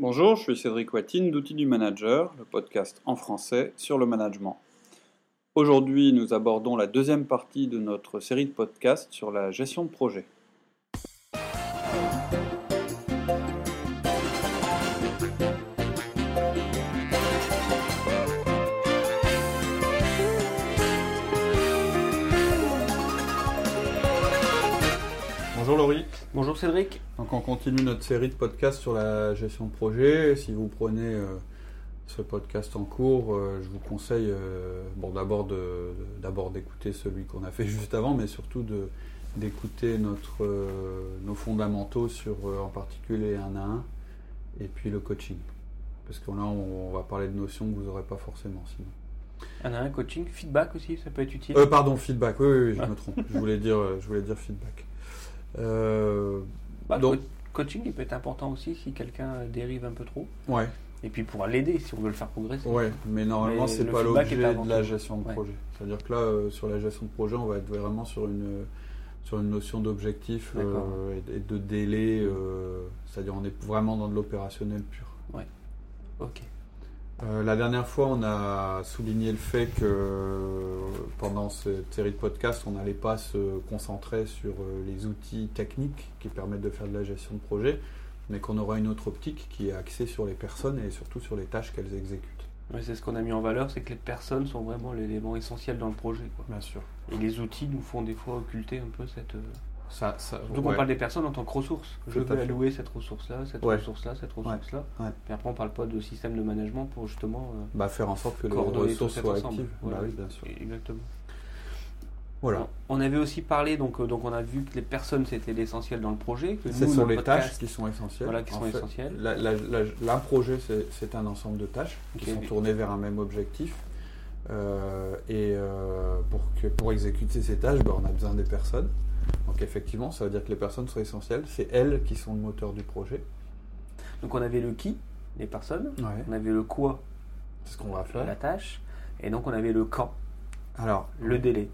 Bonjour, je suis Cédric Watine d'Outils du Manager, le podcast en français sur le management. Aujourd'hui, nous abordons la deuxième partie de notre série de podcasts sur la gestion de projet. Cédric. Donc on continue notre série de podcasts sur la gestion de projet. Si vous prenez euh, ce podcast en cours, euh, je vous conseille euh, bon, d'abord d'écouter celui qu'on a fait juste avant, mais surtout de, d'écouter notre, nos fondamentaux sur en particulier un à un et puis le coaching. Parce que là on, va parler de notions que vous n'aurez pas forcément sinon. Un à un coaching, feedback aussi, ça peut être utile. pardon, feedback, oui, oui, oui je me trompe. Je voulais dire, je voulais dire feedback. Euh, bah, donc, coaching, il peut être important aussi si quelqu'un dérive un peu trop. Ouais. Et puis pour l'aider si on veut le faire progresser. Ouais, mais normalement c'est pas l'objet de la gestion de projet. C'est-à-dire que là, euh, sur la gestion de projet, on va être vraiment sur une sur une notion d'objectif euh, et, de délai. C'est-à-dire on est vraiment dans de l'opérationnel pur. Ouais. Ok. Euh, la dernière fois, on a souligné le fait que pendant cette série de podcasts, on n'allait pas se concentrer sur euh, les outils techniques qui permettent de faire de la gestion de projet, mais qu'on aura une autre optique qui est axée sur les personnes et surtout sur les tâches qu'elles exécutent. Oui, c'est ce qu'on a mis en valeur, c'est que les personnes sont vraiment l'élément essentiel dans le projet. Bien sûr. Et les outils nous font des fois occulter un peu cette, euh, ça, ça, Donc on parle des personnes en tant que ressources. Je veux allouer cette ressource-là, cette ressource-là, cette ressource-là. Puis après on parle pas de système de management pour justement euh, bah, faire en sorte que les ressources soient actives. Bah oui, bien sûr. Exactement. Voilà. On avait aussi parlé, donc, euh, donc on a vu que les personnes c'était l'essentiel dans le projet. Ce sont les tâches qui sont essentielles. Voilà, qui sont essentielles. La, projet c'est un ensemble de tâches qui sont tournées vers un même objectif. Euh, et pour, que, pour exécuter ces tâches, bah, on a besoin des personnes. Donc effectivement, ça veut dire que les personnes sont essentielles. C'est elles qui sont le moteur du projet. Donc on avait le qui, les personnes. On avait le quoi, c'est ce qu'on va faire. La tâche. Et donc on avait le quand. Alors, le délai.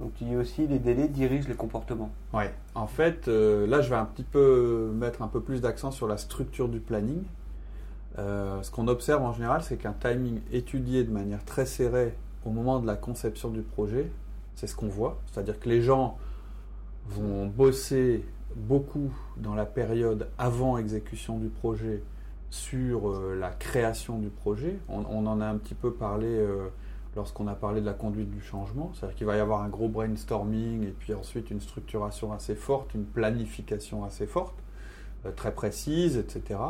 Donc tu dis aussi les délais dirigent les comportements. Ouais. En fait, euh, là je vais un petit peu mettre un peu plus d'accent sur la structure du planning. Euh, ce qu'on observe en général, c'est qu'un timing étudié de manière très serrée au moment de la conception du projet, c'est ce qu'on voit. C'est-à-dire que les gens vont bosser beaucoup dans la période avant exécution du projet sur euh, la création du projet. On, en a un petit peu parlé euh, lorsqu'on a parlé de la conduite du changement. C'est-à-dire qu'il va y avoir un gros brainstorming et puis ensuite une structuration assez forte, une planification assez forte, euh, très précise, etc.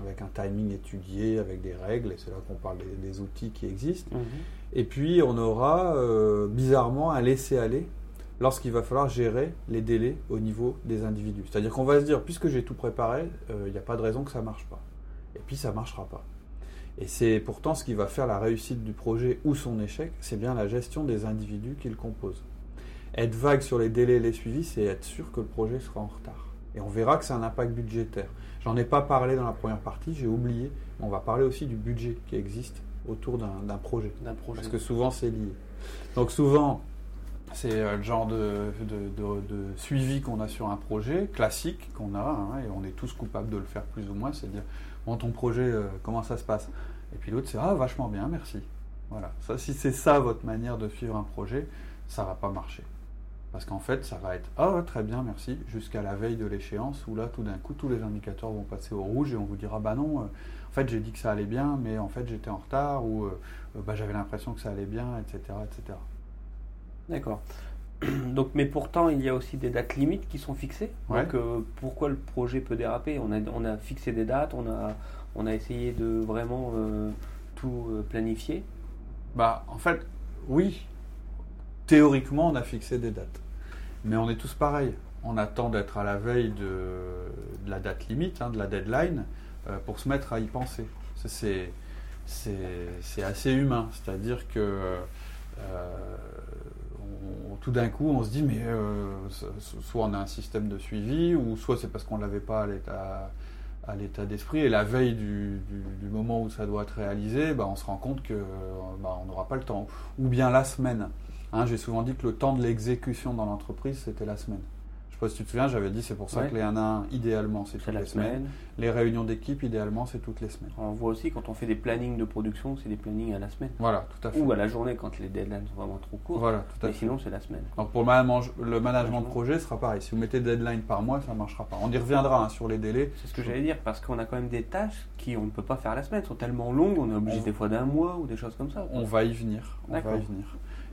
Avec un timing étudié, avec des règles, et c'est là qu'on parle des, outils qui existent. Mhm. Et puis on aura bizarrement un laisser-aller lorsqu'il va falloir gérer les délais au niveau des individus. C'est-à-dire qu'on va se dire, puisque j'ai tout préparé, il euh, n'y a pas de raison que ça ne marche pas. Et puis ça ne marchera pas. Et c'est pourtant ce qui va faire la réussite du projet ou son échec, c'est bien la gestion des individus qu'il compose. Être vague sur les délais et les suivis, c'est être sûr que le projet sera en retard. Et on verra que c'est un impact budgétaire. J'en ai pas parlé dans la première partie, j'ai oublié. On va parler aussi du budget qui existe autour d'un projet. projet. Parce que souvent c'est lié. Donc souvent, c'est euh, le genre de, suivi qu'on a sur un projet, classique qu'on a, hein, et on est tous coupables de le faire plus ou moins, c'est dire, bon, ton projet, euh, comment ça se passe? Et puis l'autre, c'est, ah, vachement bien, merci. Voilà. Ça, si c'est ça votre manière de suivre un projet, ça va pas marcher. Parce qu'en fait, ça va être, ah, très bien, merci, jusqu'à la veille de l'échéance, où là, tout d'un coup, tous les indicateurs vont passer au rouge et on vous dira, bah non, euh, en fait, j'ai dit que ça allait bien, mais en fait, j'étais en retard, ou bah, j'avais l'impression que ça allait bien, etc., etc. D'accord. Donc, mais pourtant, il y a aussi des dates limites qui sont fixées. Donc, euh, pourquoi le projet peut déraper? On a, on a fixé des dates, on a, on a essayé de vraiment euh, tout euh, planifier. Bah, en fait, oui. Théoriquement, on a fixé des dates. Mais on est tous pareils. On attend d'être à la veille de, la date limite, hein, de la deadline, pour se mettre à y penser. C'est assez humain. C'est-à-dire que tout d'un coup, on se dit, mais euh, soit on a un système de suivi, ou soit c'est parce qu'on ne l'avait pas à l'état d'esprit et la veille du, moment où ça doit être réalisé, bah, on se rend compte que bah, on n'aura pas le temps. Ou bien la semaine. Hein, j'ai souvent dit que le temps de l'exécution dans l'entreprise, c'était la semaine. Sais pas si tu te souviens, j'avais dit c'est pour ça Ouais. que les 1 à 1, idéalement, c'est toutes les semaines. semaine. Les réunions d'équipe, idéalement, c'est toutes les semaines. On voit aussi quand on fait des plannings de production, c'est des plannings à la semaine. Voilà, tout à fait. Ou à la journée quand les deadlines sont vraiment trop courts. Voilà, tout à Mais fait. sinon, c'est la semaine. Donc pour le management, le management de projet, ce sera pareil. Si vous mettez des deadlines par mois, ça ne marchera pas. On y reviendra hein, sur les délais. C'est ce que j'allais dire, parce qu'on a quand même des tâches qui on ne peut pas faire la semaine, sont tellement longues, on est obligé On- des fois d'un mois ou des choses comme ça. On va y venir. On va y venir.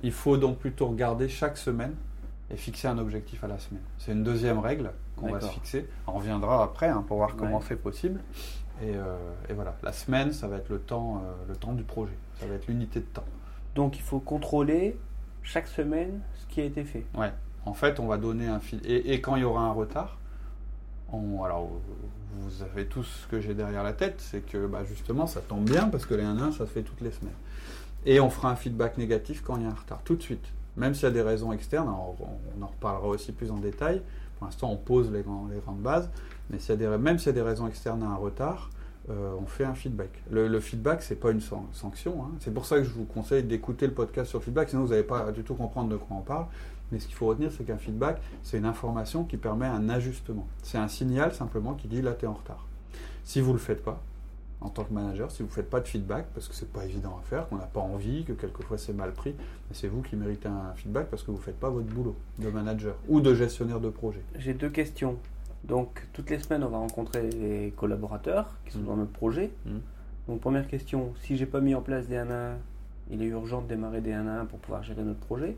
Il faut donc plutôt regarder chaque semaine et fixer un objectif à la semaine. C'est une deuxième règle qu'on va se fixer. On reviendra après hein, pour voir comment Ouais. c'est possible. Et, euh, et voilà, la semaine, ça va être le temps, euh, le temps du projet. Ça va être l'unité de temps. Donc il faut contrôler chaque semaine ce qui a été fait. Ouais. En fait, on va donner un fil. Et, et quand il y aura un retard, on, alors vous avez tout ce que j'ai derrière la tête, c'est que bah, justement ça tombe bien parce que les 1 1 ça se fait toutes les semaines. Et on fera un feedback négatif quand il y a un retard, tout de suite. Même s'il y a des raisons externes, alors on en reparlera aussi plus en détail. Pour l'instant, on pose les, grandes bases, mais même s'il y a des raisons externes à un retard, euh, on fait un feedback. Le, le feedback, c'est pas une san- sanction. hein. C'est pour ça que je vous conseille d'écouter le podcast sur le feedback, sinon vous n'allez pas du tout comprendre de quoi on parle. Mais ce qu'il faut retenir, c'est qu'un feedback, c'est une information qui permet un ajustement. C'est un signal simplement qui dit là, tu es en retard. Si vous ne le faites pas, en tant que manager, si vous ne faites pas de feedback, parce que c'est pas évident à faire, qu'on n'a pas envie, que quelquefois c'est mal pris, mais c'est vous qui méritez un feedback parce que vous ne faites pas votre boulot de manager ou de gestionnaire de projet. J'ai deux questions. Donc toutes les semaines, on va rencontrer les collaborateurs qui sont Mm. dans notre projet. Mm. Donc première question, si j'ai pas mis en place des 1 à 1, il est urgent de démarrer des 1 à 1 pour pouvoir gérer notre projet,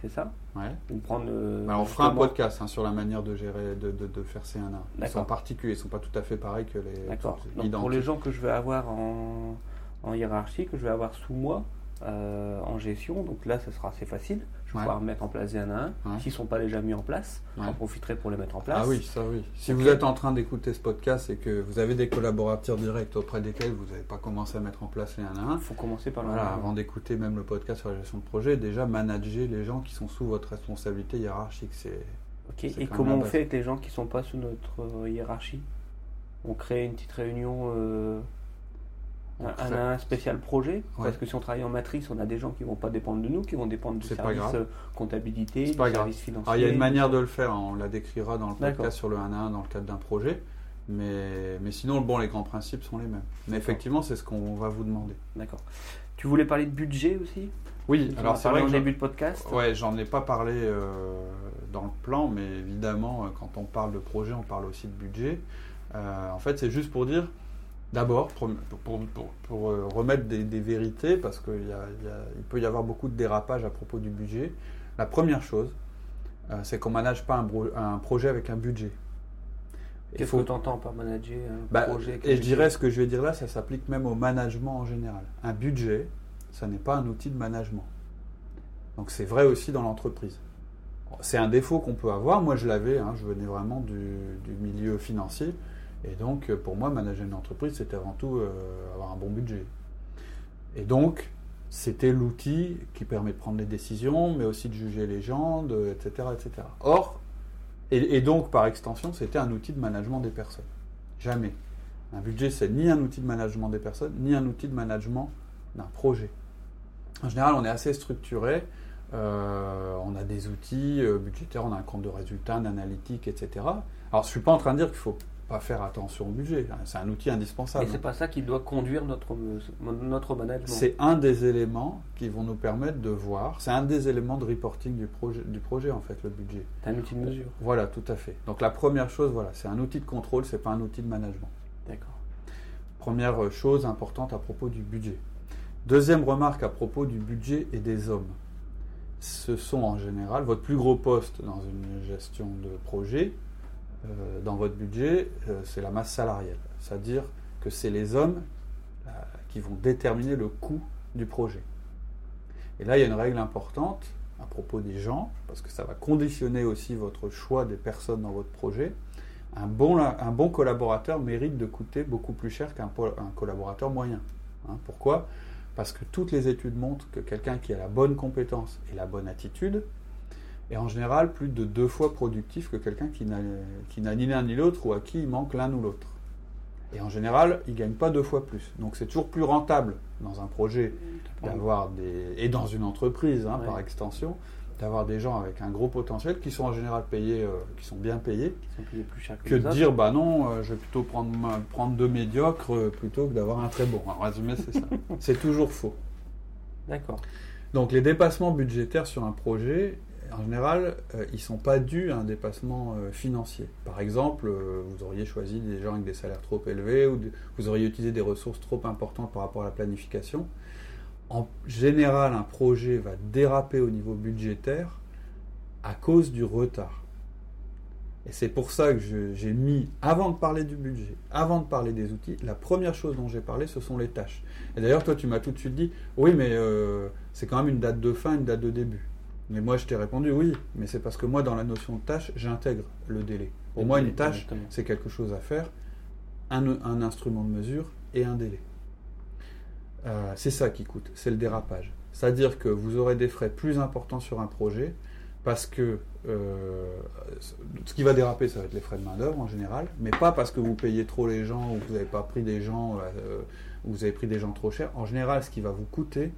c'est ça Ouais. Euh, Alors, on fera un podcast hein, sur la manière de gérer, de, de, de faire ces 1 1. Ils sont particuliers, ils sont pas tout à fait pareils que les. D'accord. pour les gens que je vais avoir en, en hiérarchie, que je vais avoir sous moi euh, en gestion, donc là, ce sera assez facile. Je vais Ouais. pouvoir mettre en place des 1 à 1. Ouais. S'ils ne sont pas déjà mis en place, Ouais. j'en profiterai pour les mettre en place. Ah oui, ça oui. Si vous êtes en train d'écouter ce podcast et que vous avez des collaborateurs directs auprès desquels vous n'avez pas commencé à mettre en place les 1 à 1, Il faut commencer par le Voilà, 1 à 1. avant d'écouter même le podcast sur la gestion de projet, déjà manager les gens qui sont sous votre responsabilité hiérarchique. C'est Ok, Et comment on fait avec les gens qui sont pas sous notre hiérarchie? On crée une petite réunion, euh, un, un spécial projet Ouais. Parce que si on travaille en matrice, on a des gens qui vont pas dépendre de nous, qui vont dépendre du service euh, comptabilité, du grave. service financier. Il y a une manière de le faire, hein, on la décrira dans le podcast sur le 1 à 1 dans le cadre d'un projet. Mais, mais sinon, bon, les grands principes sont les mêmes. Mais effectivement, c'est ce qu'on va vous demander. D'accord. Tu voulais parler de budget aussi? Oui, alors c'est vrai au début de podcast. ouais, j'en ai pas parlé euh, dans le plan, mais évidemment, euh, quand on parle de projet, on parle aussi de budget. Euh, en fait, c'est juste pour dire, d'abord, pour, pour- pour- pour, euh, remettre des, des vérités, parce qu'il peut y avoir beaucoup de dérapages à propos du budget. La première chose, euh, c'est qu'on ne manage pas un, projet avec un budget. Qu'est-ce faut- que tu entends par manager un bah, projet avec un et je budget dirais ce que je vais dire là, ça s'applique même au management en général. Un budget, ça n'est pas un outil de management. Donc c'est vrai aussi dans l'entreprise. C'est un défaut qu'on peut avoir. Moi, je l'avais. hein, je venais vraiment du, du milieu financier. Et donc, euh, pour moi, manager une entreprise, c'était avant tout euh, avoir un bon budget. Et donc, c'était l'outil qui permet de prendre des décisions, mais aussi de juger les gens, etc., etc. Or, et, donc, par extension, c'était un outil de management des personnes. Jamais. Un budget, c'est ni un outil de management des personnes, ni un outil de management d'un projet. En général, on est assez structuré. euh, on a des outils budgétaires, on a un compte de résultats, un analytique, etc. Alors, je ne suis pas en train de dire qu'il faut pas faire attention au budget. C'est un outil indispensable. Mais c'est pas ça qui doit conduire notre, notre management. C'est un des éléments qui vont nous permettre de voir. C'est un des éléments de reporting du projet, du projet en fait, le budget. C'est un outil de mesure. Voilà, tout à fait. Donc la première chose, voilà, c'est un outil de contrôle, c'est pas un outil de management. D'accord. Première chose importante à propos du budget. Deuxième remarque à propos du budget et des hommes. Ce sont en général votre plus gros poste dans une gestion de projet, euh, dans votre budget, euh, c'est la masse salariale. C'est-à-dire que c'est les hommes euh, qui vont déterminer le coût du projet. Et là, il y a une règle importante à propos des gens, parce que ça va conditionner aussi votre choix des personnes dans votre projet. Un bon, un bon collaborateur mérite de coûter beaucoup plus cher qu'un collaborateur moyen. Hein, pourquoi? Parce que toutes les études montrent que quelqu'un qui a la bonne compétence et la bonne attitude est en général plus de deux fois productif que quelqu'un qui n'a ni l'un ni l'autre ou à qui il manque l'un ou l'autre. Et en général, il ne gagne pas deux fois plus. Donc c'est toujours plus rentable dans un projet d'avoir des. et dans une entreprise, hein, Ouais. par extension, d'avoir des gens avec un gros potentiel qui sont en général payés, euh, qui sont bien payés, Qui sont payés plus cher que, que de autres. dire bah non, euh, je vais plutôt prendre, prendre deux médiocres euh, plutôt que d'avoir un très bon. En résumé, c'est ça. c'est toujours faux. D'accord. Donc les dépassements budgétaires sur un projet, en général, euh, ils ne sont pas dus à un dépassement euh, financier. Par exemple, euh, vous auriez choisi des gens avec des salaires trop élevés ou vous auriez utilisé des ressources trop importantes par rapport à la planification. En général, un projet va déraper au niveau budgétaire à cause du retard. Et c'est pour ça que j'ai mis, avant de parler du budget, avant de parler des outils, la première chose dont j'ai parlé, ce sont les tâches. Et d'ailleurs, toi, tu m'as tout de suite dit, oui, mais c'est quand même une date de fin, une date de début. Mais moi, je t'ai répondu, oui, mais c'est parce que moi, dans la notion de tâche, j'intègre le délai. Pour moi, une tâche, c'est quelque chose à faire, un, un instrument de mesure et un délai. Euh, c'est ça qui coûte, c'est le dérapage. C'est-à-dire que vous aurez des frais plus importants sur un projet parce que euh, ce qui va déraper, ça va être les frais de main-d'œuvre en général, mais pas parce que vous payez trop les gens ou que vous n'avez pas pris des gens, euh, ou vous avez pris des gens trop chers. En général, ce qui va vous coûter,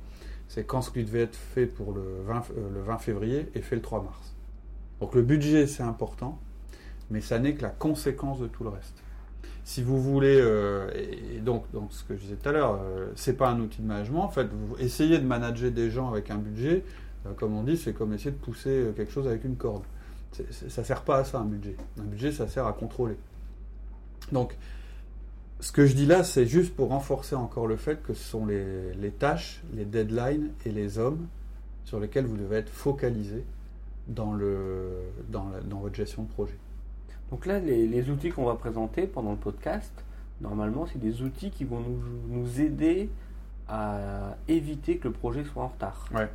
c'est quand ce qui devait être fait pour le 20, euh, le 20 février est fait le 3 mars. Donc le budget, c'est important, mais ça n'est que la conséquence de tout le reste. Si vous voulez, euh, et donc, ce que je disais tout à l'heure, euh, c'est pas un outil de management. En fait, vous essayez de manager des gens avec un budget, euh, comme on dit, c'est comme essayer de pousser quelque chose avec une corde. C'est- ça sert pas à ça un budget. Un budget, ça sert à contrôler. Donc, ce que je dis là, c'est juste pour renforcer encore le fait que ce sont les, les tâches, les deadlines et les hommes sur lesquels vous devez être focalisé dans, le, dans, la- dans votre gestion de projet. Donc là, les, les outils qu'on va présenter pendant le podcast, normalement, c'est des outils qui vont nous, nous aider à éviter que le projet soit en retard, Ouais.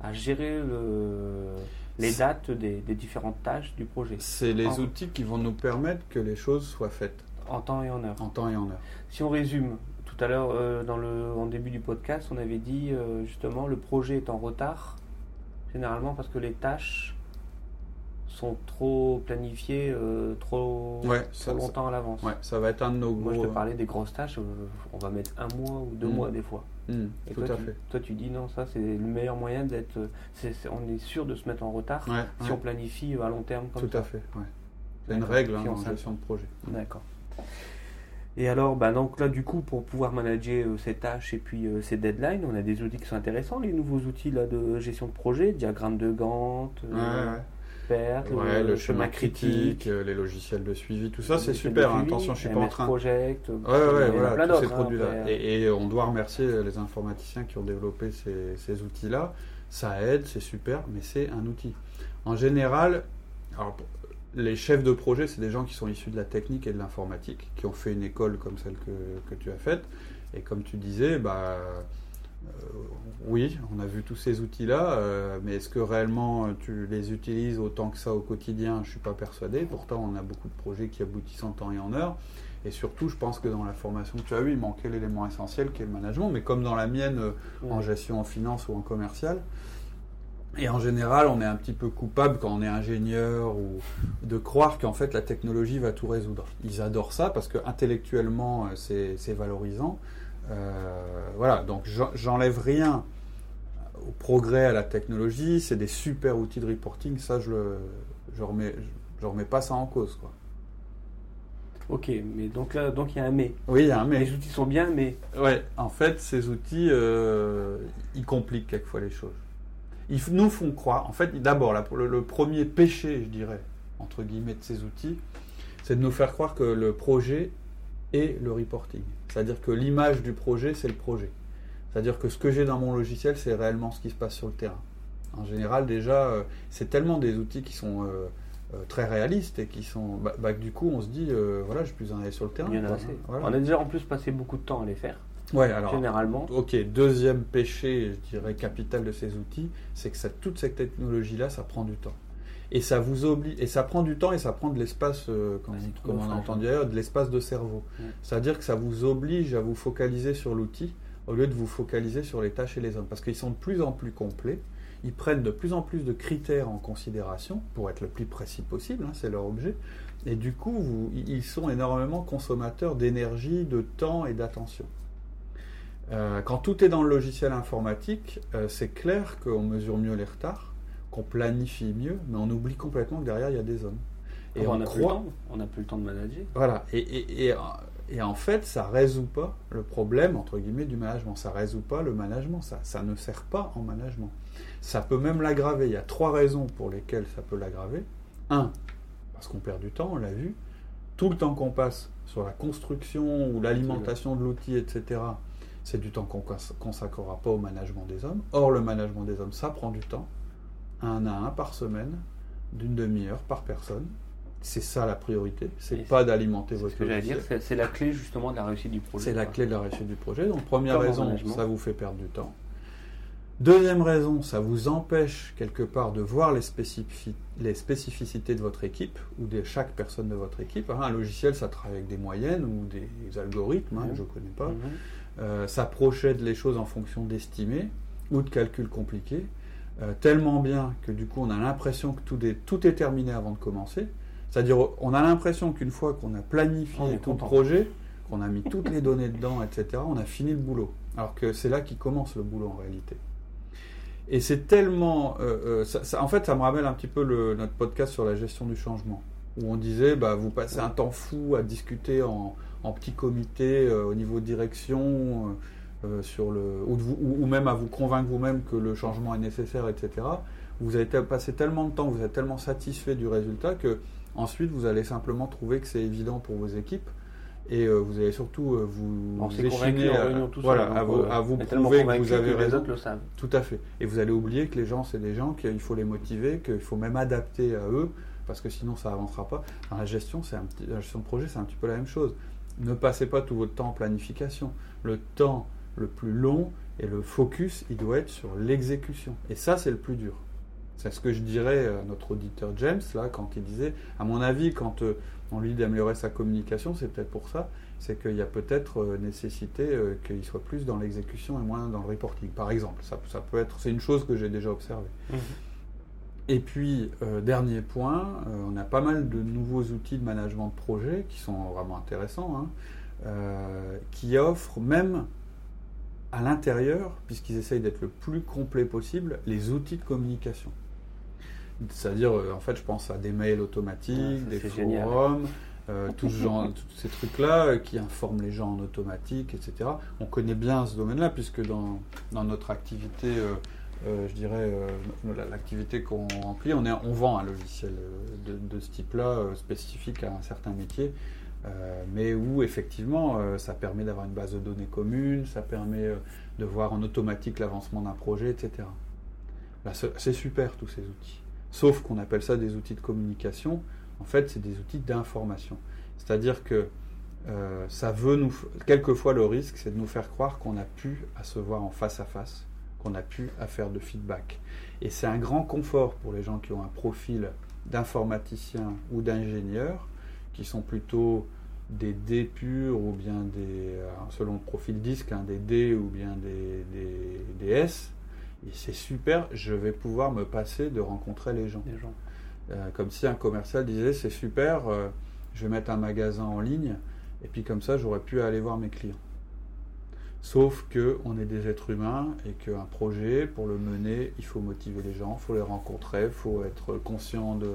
à gérer le- les dates des, des différentes tâches du projet, C'est les outils qui vont nous permettre que les choses soient faites en temps et en heure. en temps et en heure. Si on résume, tout à l'heure, euh, dans le, en début du podcast, on avait dit euh, justement le projet est en retard, généralement parce que les tâches sont trop planifiées euh, trop, Ouais, trop ça- longtemps à l'avance. Ouais, ça va être un de nos Moi, je te parlais des grosses tâches, euh, on va mettre un mois ou deux Mm. mois des fois. Et tout toi, à tu, fait. toi, tu dis non, ça c'est le meilleur moyen d'être. on est sûr de se mettre en retard Ouais, si on planifie à long terme comme tout ça. à fait. C'est une règle hein, s'in- gestion de projet. D'accord. Et alors, bah, donc là, du coup, pour pouvoir manager euh, ces tâches et puis euh, ces deadlines, on a des outils qui sont intéressants, les nouveaux outils là, de gestion de projet, diagramme de Gantt, euh, Ouais, Ouais, le, le chemin critique, les logiciels de suivi, tout ça, c'est super. hein. suivi, Attention, je suis pas en train. Project, Ouais, ouais, voilà, tous ces hein, produits-là. et, et on doit remercier les informaticiens qui ont développé ces, ces outils-là. Ça aide, c'est super, mais c'est un outil. En général, alors, les chefs de projet, c'est des gens qui sont issus de la technique et de l'informatique, qui ont fait une école comme celle que, que tu as faite. Et comme tu disais, bah, euh, oui, on a vu tous ces outils-là, euh, mais est-ce que réellement euh, tu les utilises autant que ça au quotidien? Je ne suis pas persuadé. Pourtant, on a beaucoup de projets qui aboutissent en temps et en heure. Et surtout, je pense que dans la formation que tu as eue, il manquait l'élément essentiel qui est le management, mais comme dans la mienne, en gestion, en finance ou en commercial. Et en général, on est un petit peu coupable quand on est ingénieur ou de croire qu'en fait la technologie va tout résoudre. Ils adorent ça parce que intellectuellement euh, c'est valorisant. Euh, voilà, donc j'en- j'enlève rien au progrès à la technologie. C'est des super outils de reporting. Ça, je le, je remets, je remets pas ça en cause, quoi. Ok, mais donc là, donc il y a un mais. Oui, il y a un mais. Les outils sont bien, mais Ouais, en fait, ces outils, euh, ils compliquent quelquefois les choses. Ils nous font croire, en fait, d'abord, là, pour le, le premier péché, je dirais, entre guillemets, de ces outils, c'est de nous faire croire que le projet est le reporting. C'est-à-dire que l'image du projet, c'est le projet. C'est-à-dire que ce que j'ai dans mon logiciel, c'est réellement ce qui se passe sur le terrain. En général, déjà, euh, c'est tellement des outils qui sont euh, euh, très réalistes et qui sont. Bah, bah, du coup, on se dit, voilà, j'ai plus en aller sur le terrain. il y en a quoi. assez. Voilà. On a déjà en plus passé beaucoup de temps à les faire, Ouais, alors. généralement. Ok, deuxième péché, je dirais, capital de ces outils, c'est que ça, toute cette technologie-là, ça prend du temps. Et ça vous oblige, et ça prend du temps et ça prend de l'espace, euh, comme, Ah, comme on a entendu ailleurs, de l'espace de cerveau. C'est-à-dire que ça vous oblige à vous focaliser sur l'outil au lieu de vous focaliser sur les tâches et les hommes. Parce qu'ils sont de plus en plus complets, ils prennent de plus en plus de critères en considération pour être le plus précis possible, hein, c'est leur objet. Et du coup, vous- ils sont énormément consommateurs d'énergie, de temps et d'attention. Euh, quand tout est dans le logiciel informatique, euh, c'est clair qu'on mesure mieux les retards, qu'on planifie mieux, mais on oublie complètement que derrière, il y a des hommes. Et ah, on, n'a plus le temps. On n'a plus le temps de manager. Voilà. Et, et, et, et, en fait, ça résout pas le problème, entre guillemets, du management. Ça résout pas le management. Ça, ça ne sert pas en management. Ça peut même l'aggraver. Il y a trois raisons pour lesquelles ça peut l'aggraver. Un, parce qu'on perd du temps, on l'a vu. Tout le temps qu'on passe sur la construction ou l'alimentation de l'outil, etc., c'est du temps qu'on ne consacrera pas au management des hommes. Or, le management des hommes, ça prend du temps, un à un par semaine, d'une demi-heure par personne. C'est ça la priorité. C'est pas d'alimenter votre ce dire, c'est la clé justement de la réussite du projet. C'est la clé de la réussite du projet. Donc, première raison, ça vous fait perdre du temps. Deuxième raison, ça vous empêche quelque part de voir les, les spécificités de votre équipe ou de chaque personne de votre équipe. Hein, un logiciel, ça travaille avec des moyennes ou des algorithmes, hein, je ne connais pas. Mhm. Euh, ça projette les choses en fonction d'estimés ou de calculs compliqués, euh, tellement bien que du coup on a l'impression que tout est, tout est terminé avant de commencer. C'est-à-dire on a l'impression qu'une fois qu'on a planifié tout le projet, qu'on a mis toutes les données dedans, etc., on a fini le boulot. Alors que c'est là qui commence le boulot en réalité. Et c'est tellement... Euh, en fait, ça me rappelle un petit peu le, notre podcast sur la gestion du changement, où on disait, bah, vous passez un temps fou à discuter en, en petit comité euh, au niveau de direction, euh, euh, sur le, ou, même à vous convaincre vous-même que le changement est nécessaire, etc. Vous avez passé tellement de temps, vous êtes tellement satisfait du résultat que ensuite vous allez simplement trouver que c'est évident pour vos équipes et vous allez surtout vous échiner à, voilà, à, vous, à vous prouver que vous avez raison. Le savent. Tout à fait. Et vous allez oublier que les gens, c'est des gens qu'il faut les motiver, qu'il faut même adapter à eux, parce que sinon ça avancera pas. Dans la gestion, c'est un petit, gestion de projet, c'est un petit peu la même chose ne passez pas tout votre temps en planification. Le temps le plus long et le focus, il doit être sur l'exécution. Et ça, c'est le plus dur. C'est ce que je dirais à notre auditeur James, là, quand il disait, à mon avis, quand euh, on lui dit d'améliorer sa communication, c'est peut-être pour ça, c'est qu'il y a peut-être euh, nécessité euh, qu'il soit plus dans l'exécution et moins dans le reporting, par exemple. Ça, ça peut être, c'est une chose que j'ai déjà observée. Mhm. Et puis, euh, dernier point, euh, on a pas mal de nouveaux outils de management de projet qui sont vraiment intéressants, hein, euh, qui offrent même à l'intérieur, puisqu'ils essayent d'être le plus complet possible, les outils de communication. C'est-à-dire, en fait, je pense à des mails automatiques, des forums, tous, tous ces trucs-là qui informent les gens en automatique, etc. On connaît bien ce domaine-là, puisque dans, dans notre activité je dirais, euh, l'activité qu'on remplit, on, est, on vend un logiciel euh, de, ce type-là, spécifique à un certain métier, mais où effectivement, ça permet d'avoir une base de données commune, ça permet de voir en automatique l'avancement d'un projet, etc. C'est super tous ces outils. Sauf qu'on appelle ça des outils de communication. En fait, c'est des outils d'information. C'est-à-dire que ça veut nous. Quelquefois, le risque, c'est de nous faire croire qu'on a pu à se voir en face à face qu'on a pu à faire de feedback. Et c'est un grand confort pour les gens qui ont un profil d'informaticien ou d'ingénieur, qui sont plutôt des D purs ou bien des, euh, selon le profil disque, hein, des D ou bien des, des, S. Et c'est super, je vais pouvoir me passer de rencontrer les gens. gens. Euh, comme si un commercial disait c'est super, euh, je vais mettre un magasin en ligne et puis comme ça j'aurais pu aller voir mes clients. Sauf qu'on est des êtres humains et qu'un projet, pour le mener, il faut motiver les gens, il faut les rencontrer, il faut être conscient de,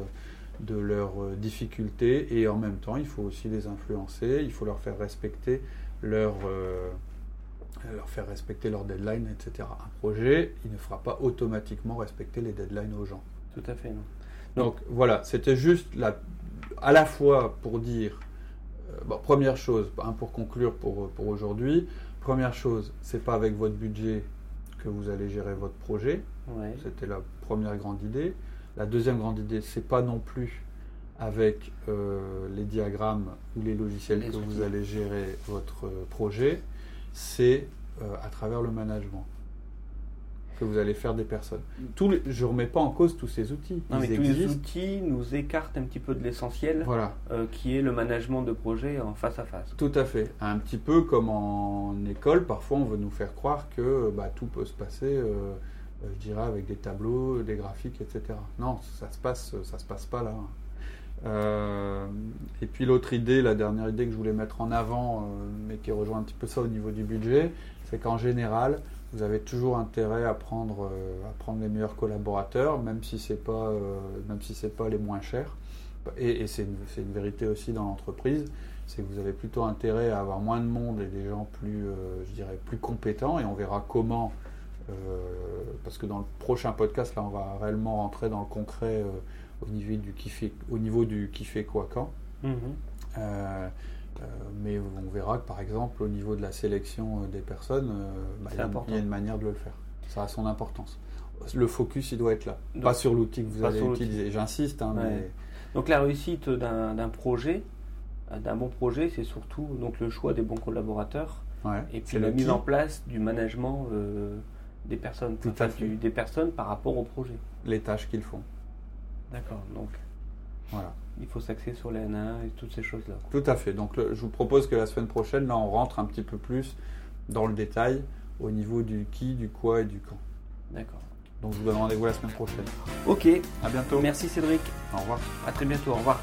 de leurs euh, difficultés et en même temps, il faut aussi les influencer, il faut leur faire respecter leur, euh, leur faire respecter leurs deadlines, etc. Un projet, il ne fera pas automatiquement respecter les deadlines aux gens. Tout à fait. Non. Donc voilà, c'était juste la, à la fois pour dire, euh, première chose, hein, pour conclure pour, pour aujourd'hui, Première chose, c'est pas avec votre budget que vous allez gérer votre projet. C'était la première grande idée. La deuxième grande idée, c'est pas non plus avec euh, les diagrammes ou les logiciels que vous allez gérer votre projet, c'est euh, à travers le management vous allez faire des personnes. Tous je ne remets pas en cause tous ces outils. Non, mais tous les outils nous écartent un petit peu de l'essentiel, voilà. Euh, qui est le management de projet en face à face. Tout à fait. Un petit peu comme en école, parfois on veut nous faire croire que bah, tout peut se passer, euh, euh, je dirais, avec des tableaux, des graphiques, etc. Non, ça se passe, ça se passe pas là. et puis l'autre idée, la dernière idée que je voulais mettre en avant, mais qui rejoint un petit peu ça au niveau du budget, c'est qu'en général, vous avez toujours intérêt à prendre, à prendre les meilleurs collaborateurs, même si ce n'est pas, même si pas les moins chers. Et, c'est une, une, vérité aussi dans l'entreprise c'est que vous avez plutôt intérêt à avoir moins de monde et des gens plus, euh, je dirais, plus compétents. Et on verra comment, euh, parce que dans le prochain podcast, là, on va réellement rentrer dans le concret euh, au, niveau du qui fait, au niveau du qui fait quoi quand. Mhm. Mais on verra que par exemple, au niveau de la sélection des personnes, bah, il y, a une manière de le faire. Ça a son importance. Le focus, il doit être là. pas sur l'outil que vous allez utiliser. J'insiste. Hein, Donc la réussite d'un projet, euh, d'un bon projet, c'est surtout donc le choix des bons collaborateurs et puis la mise en place du management euh, des personnes, des personnes par rapport au projet. Les tâches qu'ils font. D'accord. Donc voilà. Il faut s'axer sur les NA et toutes ces choses-là. Tout à fait. Donc je vous propose que la semaine prochaine, là, on rentre un petit peu plus dans le détail au niveau du qui, du quoi et du quand. D'accord. Donc je vous donne rendez-vous la semaine prochaine. Ok. À bientôt. Merci Cédric. Au revoir. À très bientôt. Au revoir.